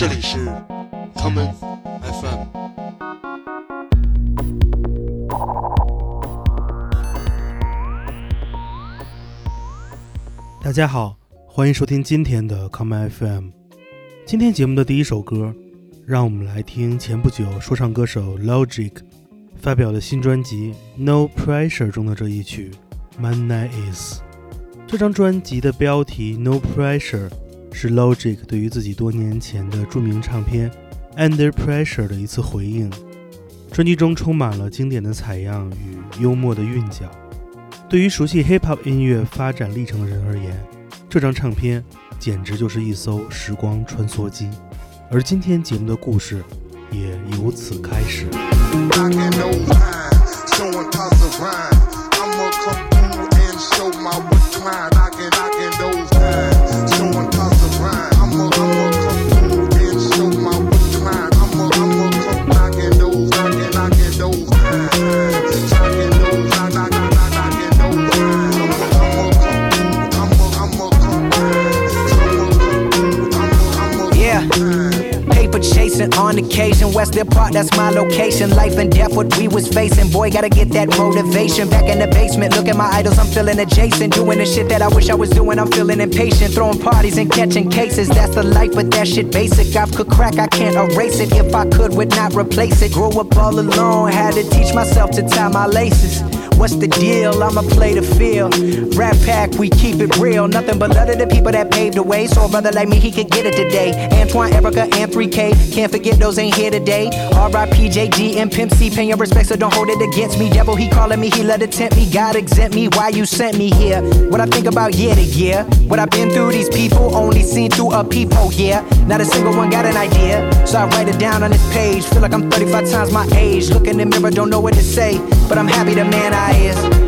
这里是 common FM。大家好，欢迎收听今天的 common FM。今天节目的第一首歌，让我们来听前不久说唱歌手 Logic 发表的新专辑《No Pressure》中的这一曲《Man Night Is》。这张专辑的标题《No Pressure》是 Logic 对于自己多年前的著名唱片《Under Pressure》的一次回应。专辑中充满了经典的采样与幽默的韵脚。对于熟悉 Hip Hop 音乐发展历程的人而言，这张唱片简直就是一艘时光穿梭机。而今天节目的故事也由此开始。That's my location. Life and death, what we was facing. Boy, gotta get that motivation. Back in the basement, look at my idols, I'm feeling adjacent. Doing the shit that I wish I was doing, I'm feeling impatient. Throwing parties and catching cases, that's the life, but that shit basic. I could crack, I can't erase it. If I could, would not replace it. Grew up all alone, had to teach myself to tie my laces. What's the deal? I'ma play the field. Rap pack, we keep it real. Nothing but love to the people that paved the way. So a brother like me, he could get it today. Antoine, Erica, and 3K. Can't forget those ain't here today. R.I.P. JG and Pimp C. Pay your respect, so don't hold it against me. Devil, he calling me, he let it tempt me. God exempt me. Why you sent me here? What I think about year to year. What I've been through, these people only seen through a peephole, yeah. Not a single one got an idea. So I write it down on this page. Feel like I'm 35 times my age. Look in the mirror, don't know what to say. But I'm happy the man I is.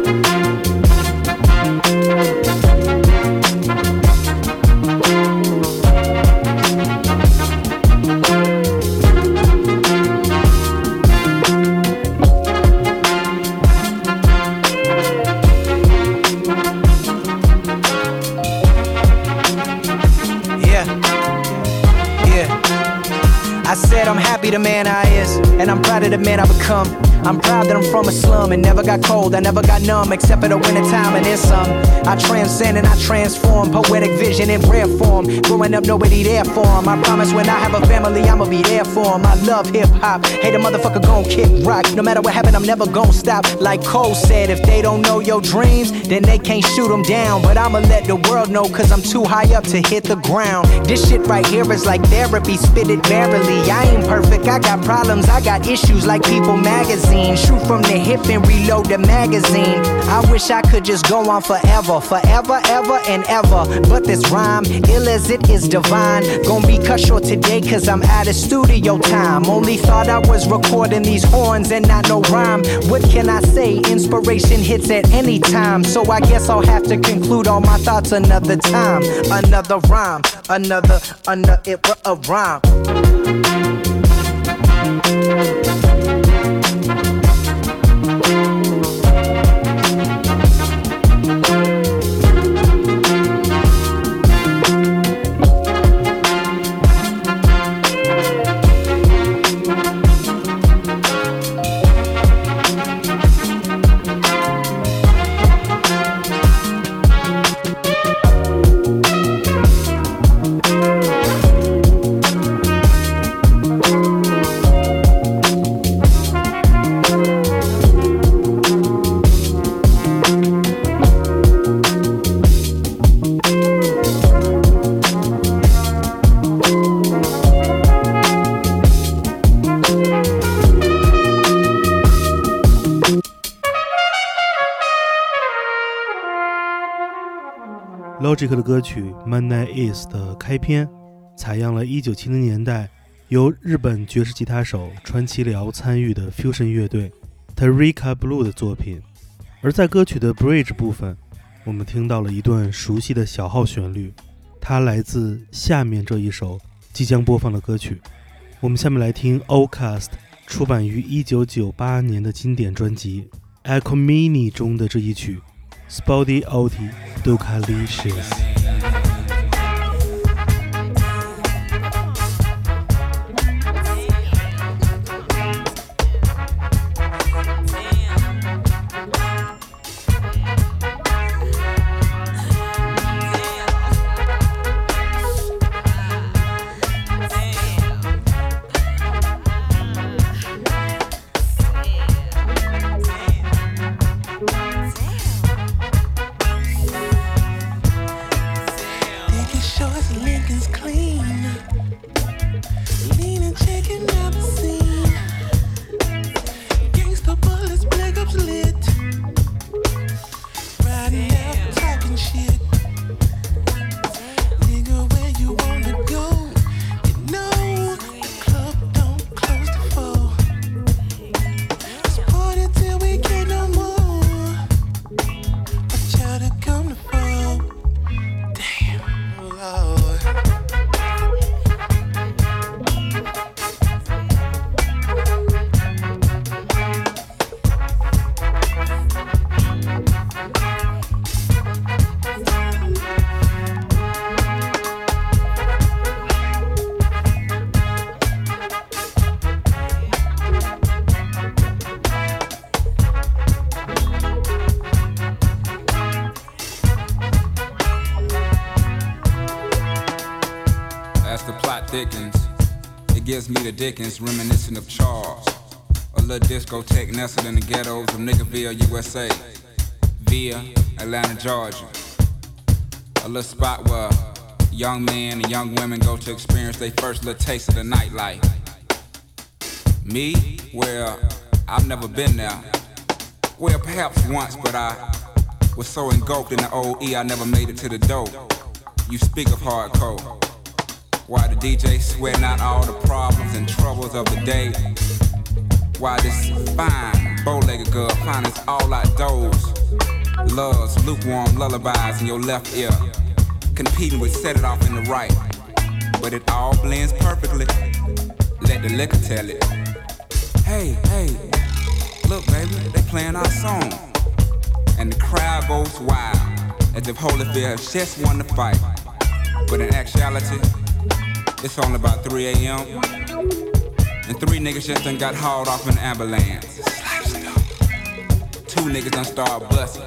From a slum and never got cold, I never got numb, except for the winter time and then some. I transcend and I transform, poetic vision in rare form. Growing up, nobody there for him. I promise when I have a family, I'ma be there for him. I love hip hop, hate a motherfucker gon' kick rock. No matter what happen, I'm never gon' stop. Like Cole said, if they don't know your dreams, then they can't shoot them down. But I'ma let the world know, cause I'm too high up to hit the ground. This shit right here is like therapy, spit it merrily. I ain't perfect, I got problems, I got issues like People magazine. Shoot from the hip and reload the magazine. I wish I could just go on forever, forever, ever, and ever. But this rhyme, ill as it is divine, gonna be cut short today cause I'm out of studio time. Only thought I was recording these horns and not no rhyme. What can I say? Inspiration hits at any time. So I guess I'll have to conclude all my thoughts another time. Another rhyme, another, another, it was a rhyme. Logic 的歌曲《Man Night Is》的开篇，采样了1970年代由日本爵士吉他手川崎辽参与的 fusion 乐队 Tarika Blue 的作品。而在歌曲的 Bridge 部分，我们听到了一段熟悉的小号旋律，它来自下面这一首即将播放的歌曲。我们下面来听 Ocast 出版于1998年的经典专辑《Echo Mini》中的这一曲。Spotty Oti Ducalicious. Gives me the Dickens, reminiscent of Charles. A little discotheque nestled in the ghettos of Niggerville, USA. Via Atlanta, Georgia. A little spot where young men and young women go to experience their first little taste of the nightlife. Me? Well, I've never been there. Well, perhaps once, but I was so engulfed in the OE I never made it to the dope. You speak of hardcore. Why the DJ sweating out all the problems and troubles of the day? Why this fine, bow-legged girl finds all outdoors? Loves lukewarm lullabies in your left ear, competing with set it off in the right. But it all blends perfectly. Let the liquor tell it. Hey, hey, look, baby, they playing our song. And the crowd goes wild, as if Holyfield has just won the fight. But in actuality, it's only about 3 a.m. And three niggas just done got hauled off in an ambulance. Two niggas done started busting.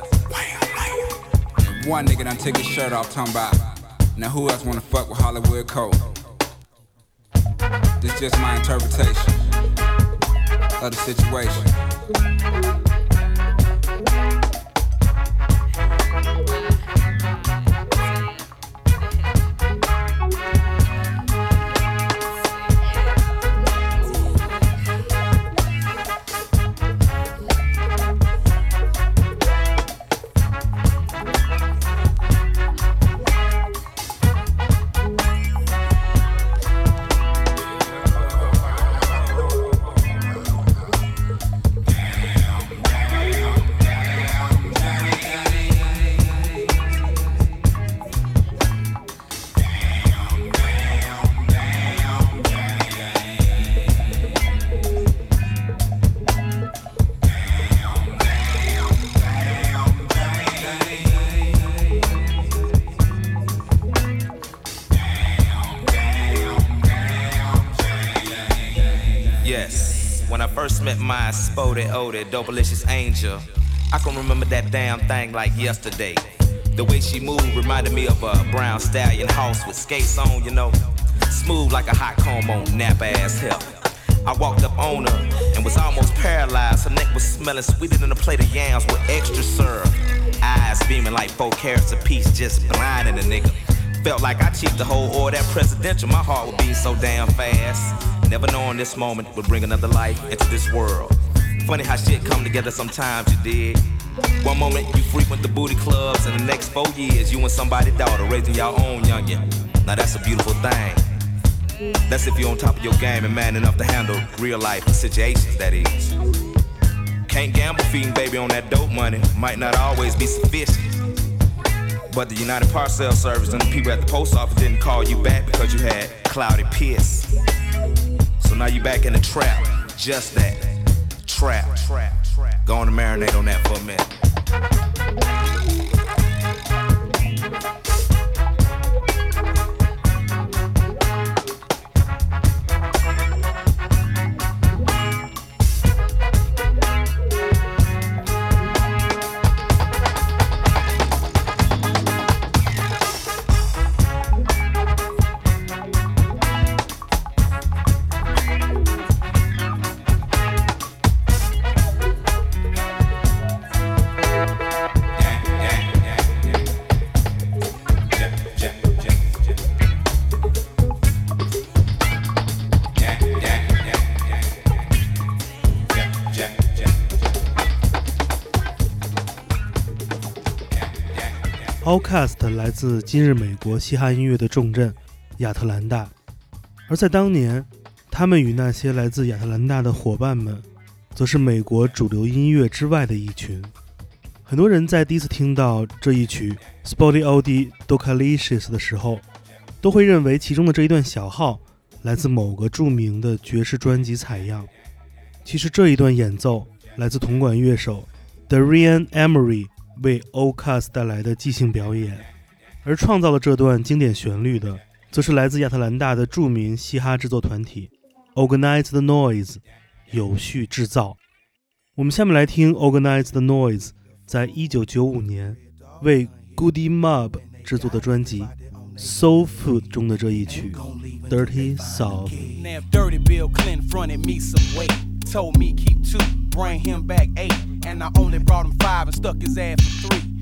And one nigga done took his shirt off, talking about, now who else wanna fuck with Hollywood Cole? This just my interpretation of the situation. Yes, when I first met my spody odie, dopalicious angel, I can remember that damn thing like yesterday. The way she moved reminded me of a brown stallion house with skates on, you know, smooth like a hot comb on nap ass hip. I walked up on her and was almost paralyzed. Her neck was smelling sweeter than a plate of yams with extra syrup. Eyes beaming like four carats apiece, just blinding a nigga. Felt like I cheated the whole order that presidential. My heart would beat so damn fast. Never knowing this moment would bring another life into this world. Funny how shit come together sometimes, you dig? One moment you frequent the booty clubs, and the next four years you and somebody's daughter raising your own youngin'. Now that's a beautiful thing. That's if you're on top of your game and man enough to handle real life situations, that is. Can't gamble feeding baby on that dope money, might not always be sufficient. But the United Parcel Service and the people at the post office didn't call you back because you had cloudy piss. So now you're back in the trap. Just that. Trap. Go on and marinate on that for a minute. 来自今日美国嘻哈音乐的重镇亚特兰大，而在当年，他们与那些来自亚特兰大的伙伴们，则是美国主流音乐之外的一群。很多人在第一次听到这一曲《Spotty Old d o c a l i c i o u s》的时候，都会认为其中的这一段小号来自某个著名的爵士专辑采样。其实这一段演奏来自铜管乐手 Darian Emery 为 Ocas 带来的即兴表演，而创造了这段经典旋律的，则是来自亚特兰大的著名嘻哈制作团体 Organized Noise 有序制造。我们下面来听 Organized Noise 在一九九五年为 Goody Mob 制作的专辑《Soul Food》中的这一曲 Dirty South. Now Dirty Bill Clint fronted me some weight. Told me keep two, bring him back eight. And I only brought him five and stuck his ass for three.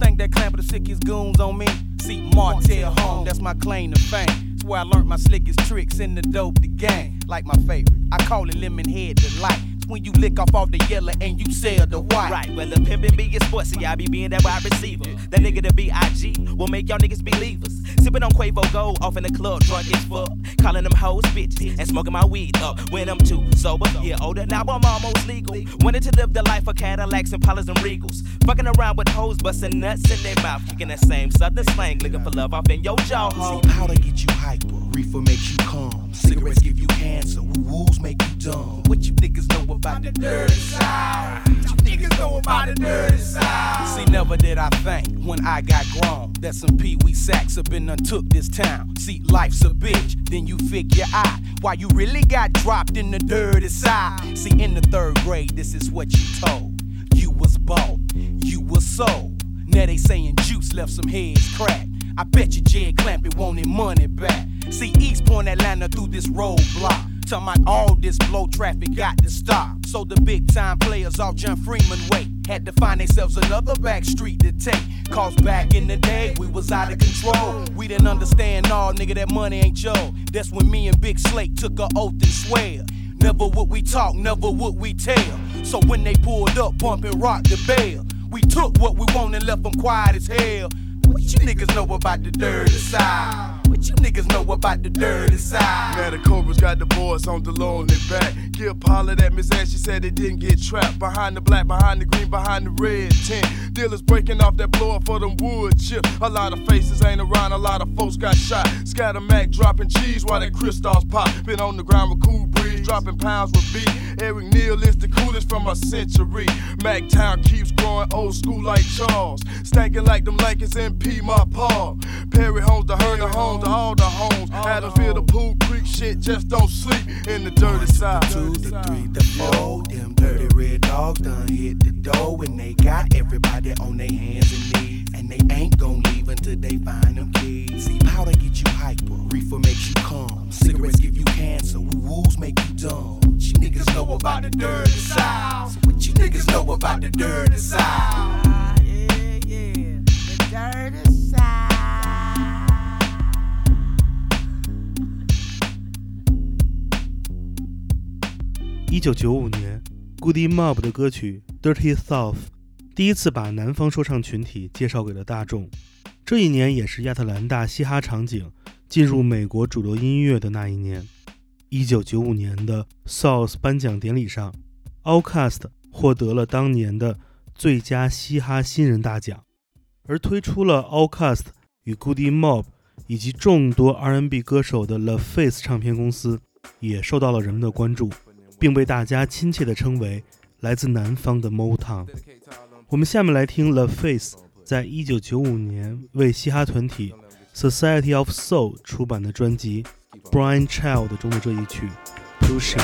Think that Clamper the sickest goons on me? See Martell home, that's my claim to fame. That's where I learned my slickest tricks in the dope the gang. Like my favorite, I call it lemon head delight when you lick off all the yellow and you sell the white. Right, well, the pimpin' be get sportsy, I be being that wide receiver. That nigga the B.I.G. will make y'all niggas believers. Sippin' on Quavo Gold off in the club, drunk as fuck. Callin' them hoes bitches and smoking my weed up when I'm too sober. Yeah, older, now I'm almost legal. Wanted to live the life of Cadillacs and Pollers and Regals. Fucking around with hoes, bustin' nuts in their mouth. Kicking that same southern slang, looking for love off in your jaw. See, powder get you hyper, reefer makes you calm. Cigarettes give you cancer, woo-woos make you dumb. What you niggas know about the dirty side? What you niggas know about the dirty side? See, never did I think when I got grown that some pee wee sacks have been untook this town. See, life's a bitch, then you figure out why you really got dropped in the dirty side. See, in the third grade, this is what you told. You was bought, you was sold. Now they saying juice left some heads cracked. I bet you Jed Clampett wanted money back. See, East Point Atlanta through this roadblock. Talking my all this blow traffic got to stop. So the big time players off John Freeman way had to find themselves another back street to take. Cause back in the day, we was out of control. We didn't understand, all nigga, that money ain't Joe. That's when me and Big Slate took a oath and swear. Never would we talk, never would we tell. So when they pulled up, bumping rock the bell. We took what we wanted, left them quiet as hell. What you niggas know about the dirty side? You niggas know about the dirty side? Now the Cobras got the boys on the on their back. Kip hollered at Miss Ash, she said they didn't get trapped. Behind the black, behind the green, behind the red tent. Dealers breaking off that blower for them wood chips. A lot of faces ain't around, a lot of folks got shot. Scatter Mac dropping cheese while that crystals pop. Been on the ground with cool breeze, dropping pounds with beat. Eric Neal is the coolest from a century. Mac Town keeps growing old school like Charles. Stankin' like them Lakers in P, my paw. Perry homes, the herd of homes, to all the homes. Had to feel the pool creek shit, just don't sleep in the dirty side. two, the three, the four. Them dirty red dogs done hit the door and they got everybody on their hands and knees And they ain't gon' leave until they find them keys. See, powder get you hyper, reefer makes you calm. Cigarettes give you cancer, woo-woos make you dumb. What you niggas know about the dirty side? What you niggas know about the dirty side? Yeah, yeah, the dirty side. 一九九五年，Goody Mob 的歌曲《Dirty South》 第一次把南方说唱群体介绍给了大众。这一年也是亚特兰大嘻哈场景进入美国主流音乐的那一年。一九九五年的 South 颁奖典礼上，Outkast 获得了当年的最佳嘻哈新人大奖，而推出了 Outkast 与 Goody Mob 以及众多 R&B 歌手的 The Face 唱片公司也受到了人们的关注。并被大家亲切地称为来自南方的 Motown。我们下面来听 The Face 在一九九五年为嘻哈团体 Society of Soul 出版的专辑《Brian Child》中的这一曲《Pushing》。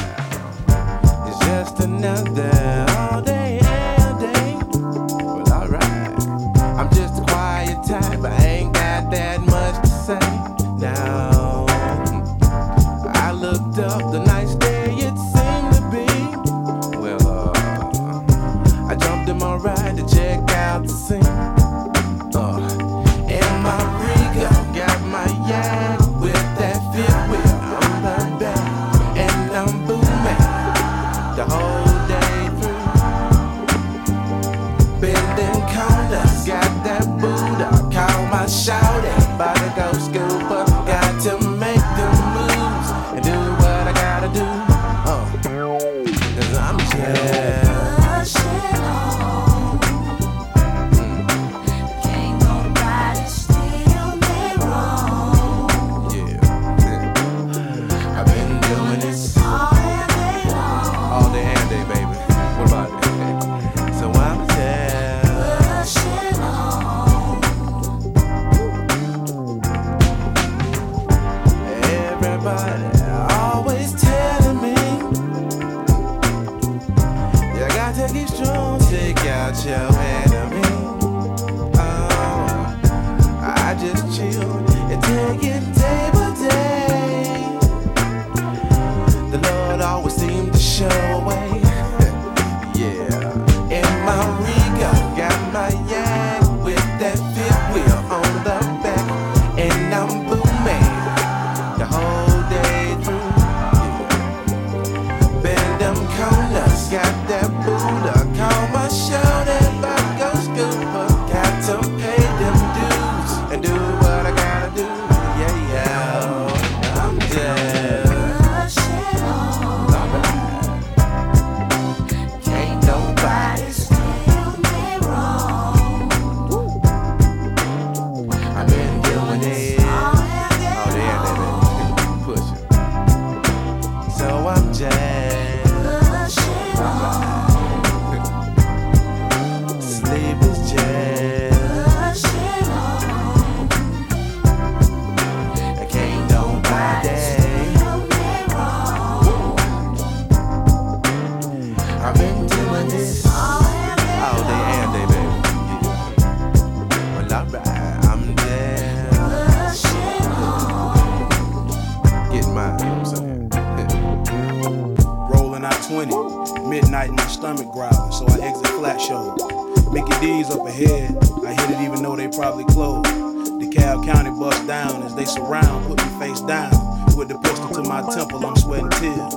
Probably closed. DeKalb County bust down as they surround, put me face down. With the pistol to my temple, I'm sweating tears.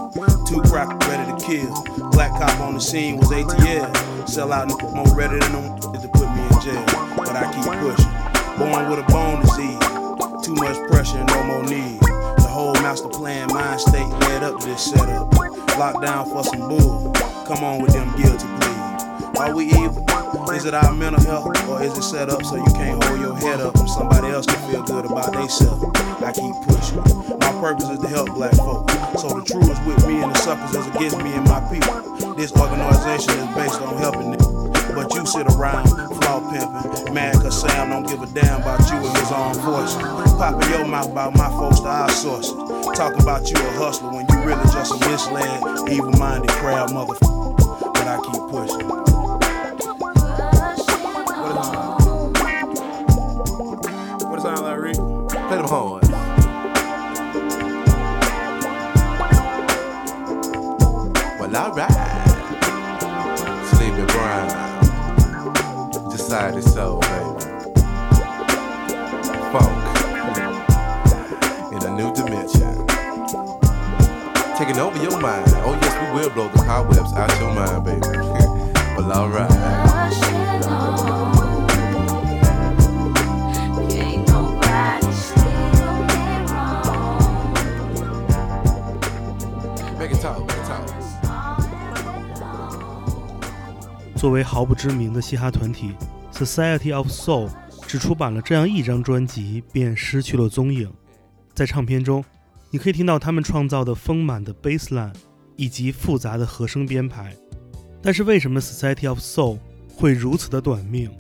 Two crackers ready to kill. Black cop on the scene was ATL. Sell out more ready than them to put me in jail. But I keep pushing. Born with a bone disease. Too much pressure no more need. The whole master plan mind state led up to this setup. Locked down for some bull. Come on with them guilty pleas. Are we evil? Is it our mental health or is it set up so you can't hold your head up and somebody else can feel good about themselves? I keep pushing. My purpose is to help black folk. So the truth is with me and the suckers is against me and my people. This organization is based on helping them. But you sit around, flaw pimping, mad cause Sam don't give a damn about you and his armed forces. Popping your mouth about my folks to our sources. Talking about you a hustler when you really just a misled, evil minded crowd motherfucker. But I keep pushing. Blow the cobwebs out your mind, baby. well, alright. Make it talk, make it talk. 作为毫不知名的嘻哈团体，Society of Soul 只出版了这样一张专辑，便失去了踪影。在唱片中，你可以听到他们创造的丰满的 bassline 以及复杂的和声编排。但是，为什么 Society of Soul 会如此的短命？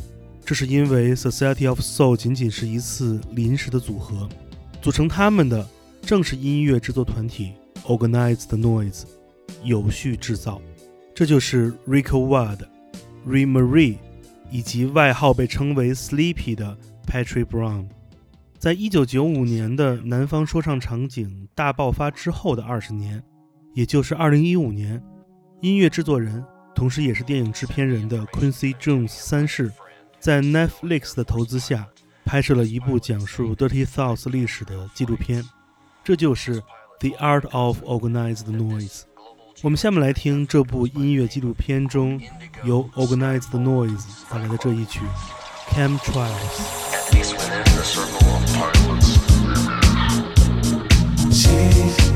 这是因为 Society of Soul 仅仅是一次临时的组合，组成他们的正是音乐制作团体 Organized Noise，有序制造。这就是 Rico Ward、Ray Marie 以及外号被称为 Sleepy 的 Patrick Brown。在一九九五年的南方说唱场景大爆发之后的二十年，也就是二零一五年，音乐制作人，同时也是电影制片人的 Quincy Jones 三世，在 Netflix 的投资下，拍摄了一部讲述 Dirty South 历史的纪录片，这就是《The Art of Organized Noise》。我们下面来听这部音乐纪录片中由 Organized Noise 带来的这一曲《Chemtrails》。She is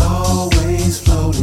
always floating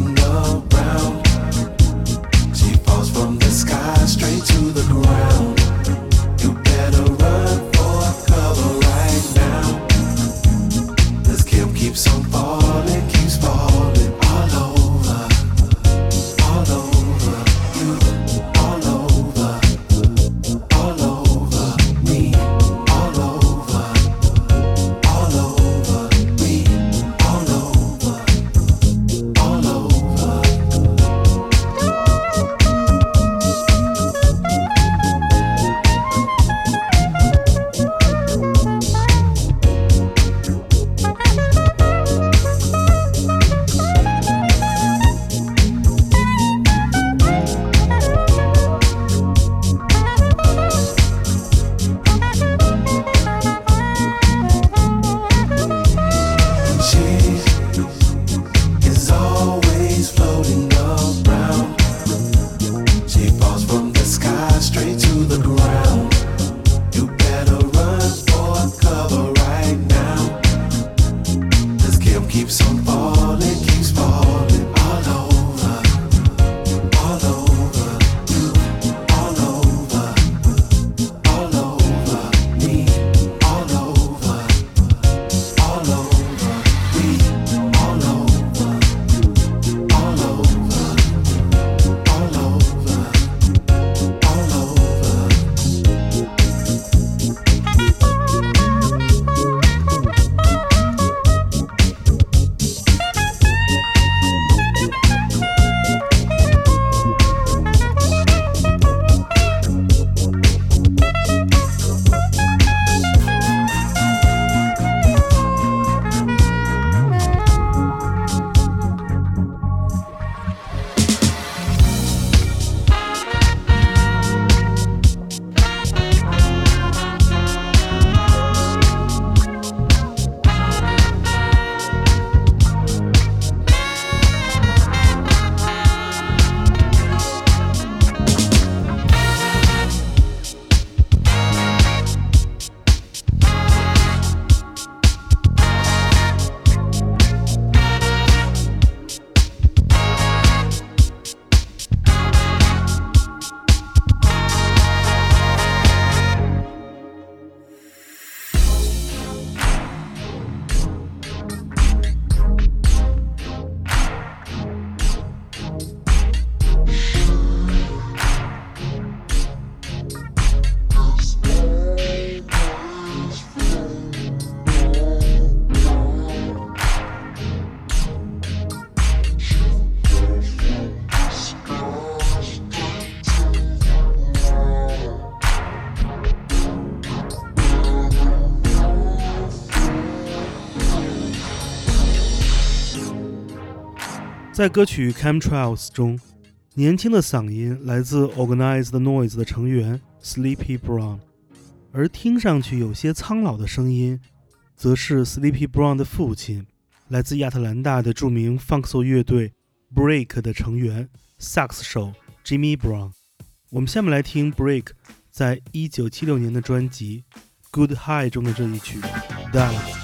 在歌曲《Chemtrails》中，年轻的嗓音来自 Organized Noise 的成员 Sleepy Brown，而听上去有些苍老的声音，则是 Sleepy Brown 的父亲，来自亚特兰大的著名 funk soul 乐队 Break 的成员萨克斯手 Jimmy Brown。我们下面来听 Break 在一九七六年的专辑《Good High》中的这一曲《Dallas》。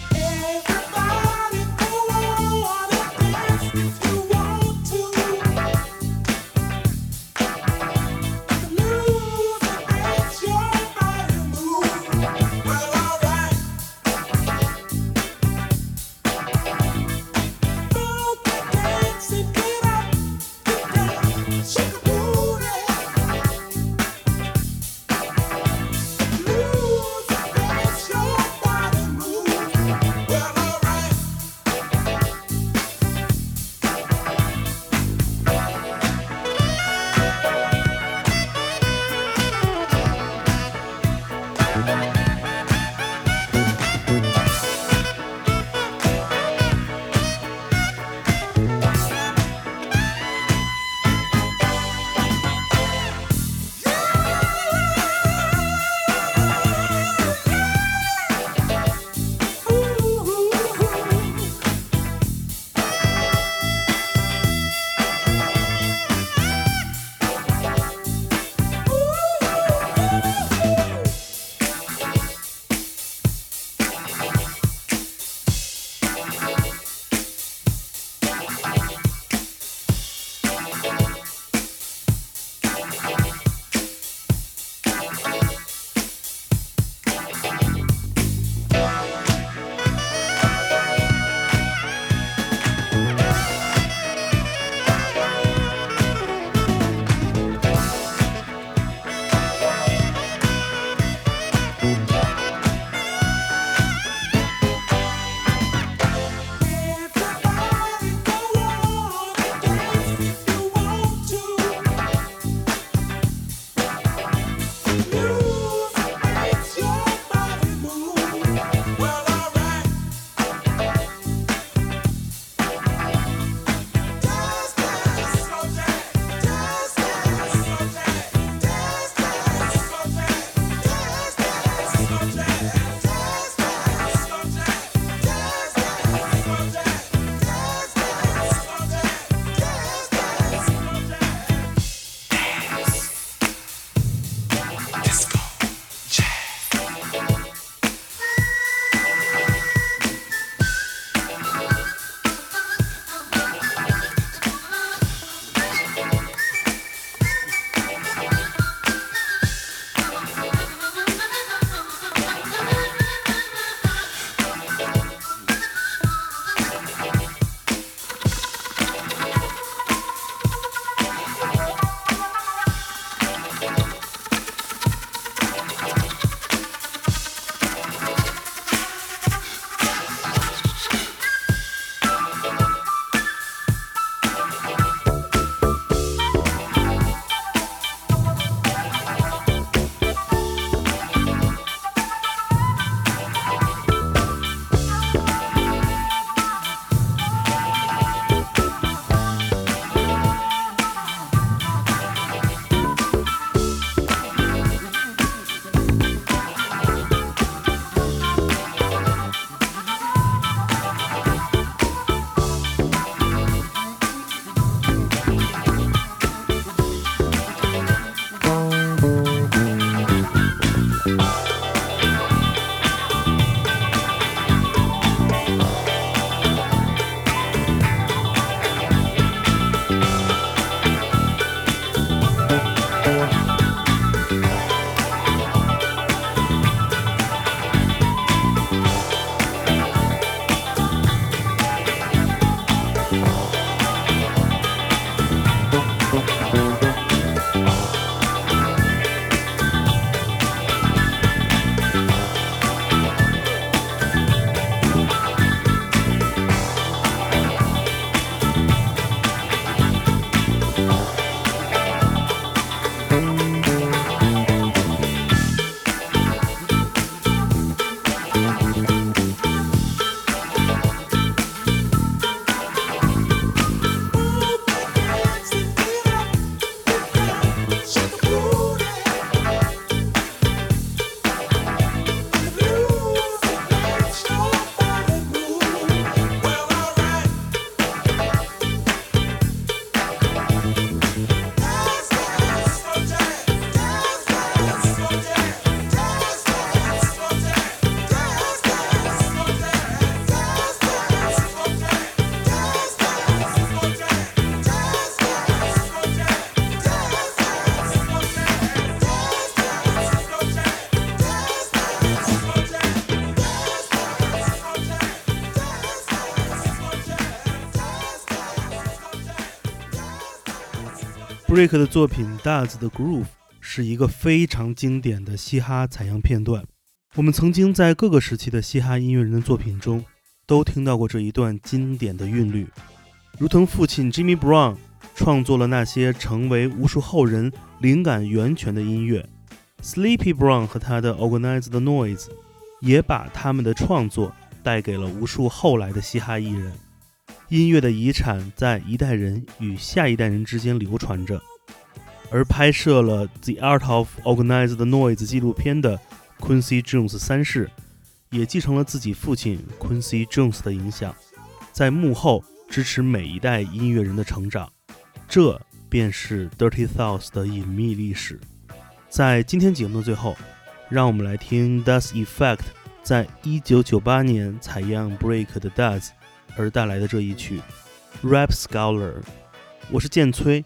Break 的作品《Does the Groove》是一个非常经典的嘻哈采样片段。我们曾经在各个时期的嘻哈音乐人的作品中都听到过这一段经典的韵律，如同父亲 Jimmy Brown 创作了那些成为无数后人灵感源泉的音乐，Sleepy Brown 和他的 Organized Noise 也把他们的创作带给了无数后来的嘻哈艺人。音乐的遗产在一代人与下一代人之间流传着，而拍摄了《The Art of Organized Noise》纪录片的 Quincy Jones 三世，也继承了自己父亲 Quincy Jones 的影响，在幕后支持每一代音乐人的成长。这便是 Dirty South 的隐秘历史。在今天节目的最后，让我们来听 Das Effect 在1998年采样 Break 的 Das。而带来的这一曲《Rap Scholar》，我是建崔，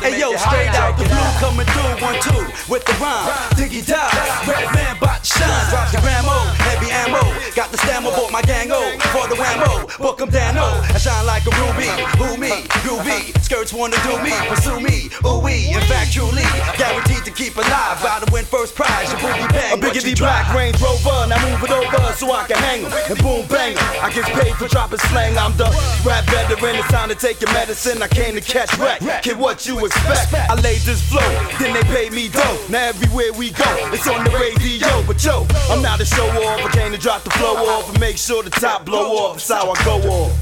Hey yo, straight out the blue, coming through one two with the rhyme. Diggy die, Redman bout to shine. Drop the gramo, heavy ammo. Got the stammer, bought my gang O for the whammo. Book 'em down, oh, I shine like a ruby. Who me? Groovy. Skirts wanna do me, pursue me. Ooh wee, in fact, truly guaranteed to keep alive. Bout to win first prize. Your booty bang. A biggity black Range Rover, now move it over so I can hang 'em and boom bang 'em. I get paid for dropping slang. I'm the rap veteran. It's time to take your medicine. I came to catch wreck. Kid, what you expect? I laid this flow, then they paid me dough. Now everywhere we go, it's on the radio. But yo, I'm not a show off. I came to drop the flow off and make sure the top blow off. That's how I go off.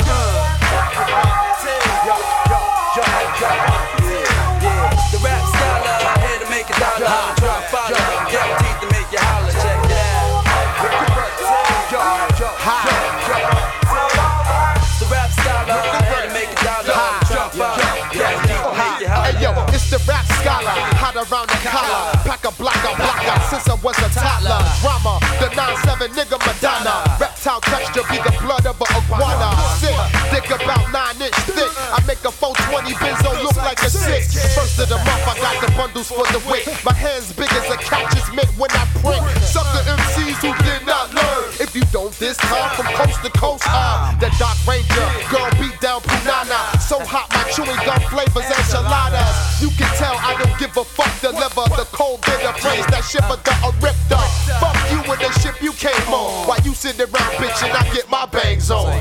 The rap scholar, uh, here to make a dollar. Around the collar. Pack a blocker, blocker, since I was a toddler. Drama, the 9-7 nigga Madonna. Reptile texture be the blood of a iguana. Sick, thick about 9 inch thick. I make a 420 benzo look like a 6. First of the month, I got the bundles for the weight. My hands big as a catcher's mitt when I print. Suck the MCs who did not learn. If you don't this time from coast to coast, I'm the Doc Ranger. Girl beat down Punana. So hot, my chewing gum flavors Deliver the cold bitter praise that shiver the Aripta. Fuck you and the ship you came on. While you sit around bitching, I get my bangs on.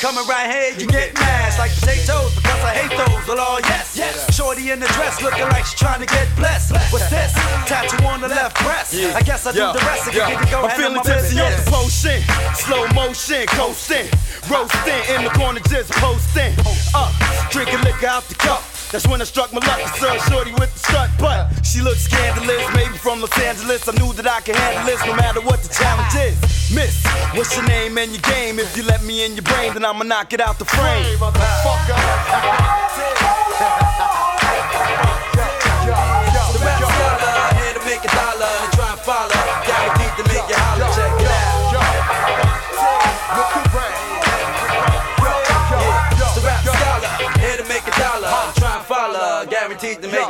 Coming right here, you get mashed like potatoes because I hate those. Well, all yes, yes. Shorty in the dress looking like she's trying to get blessed. What's this? Tattoo on the left breast. I guess I do the rest. I can get to go I'm feeling tipsy off the potion, slow motion, coasting, roasting in the corner, just posting. Up, drinking liquor out the cup. That's when I struck my luck. Saw shorty with the strut but She looked scandalous, maybe from Los Angeles. I knew that I could handle this no matter what the challenge is. Miss, what's your name and your game? If you let me in your brain, then I'ma knock it out the frame. The Guaranteed to make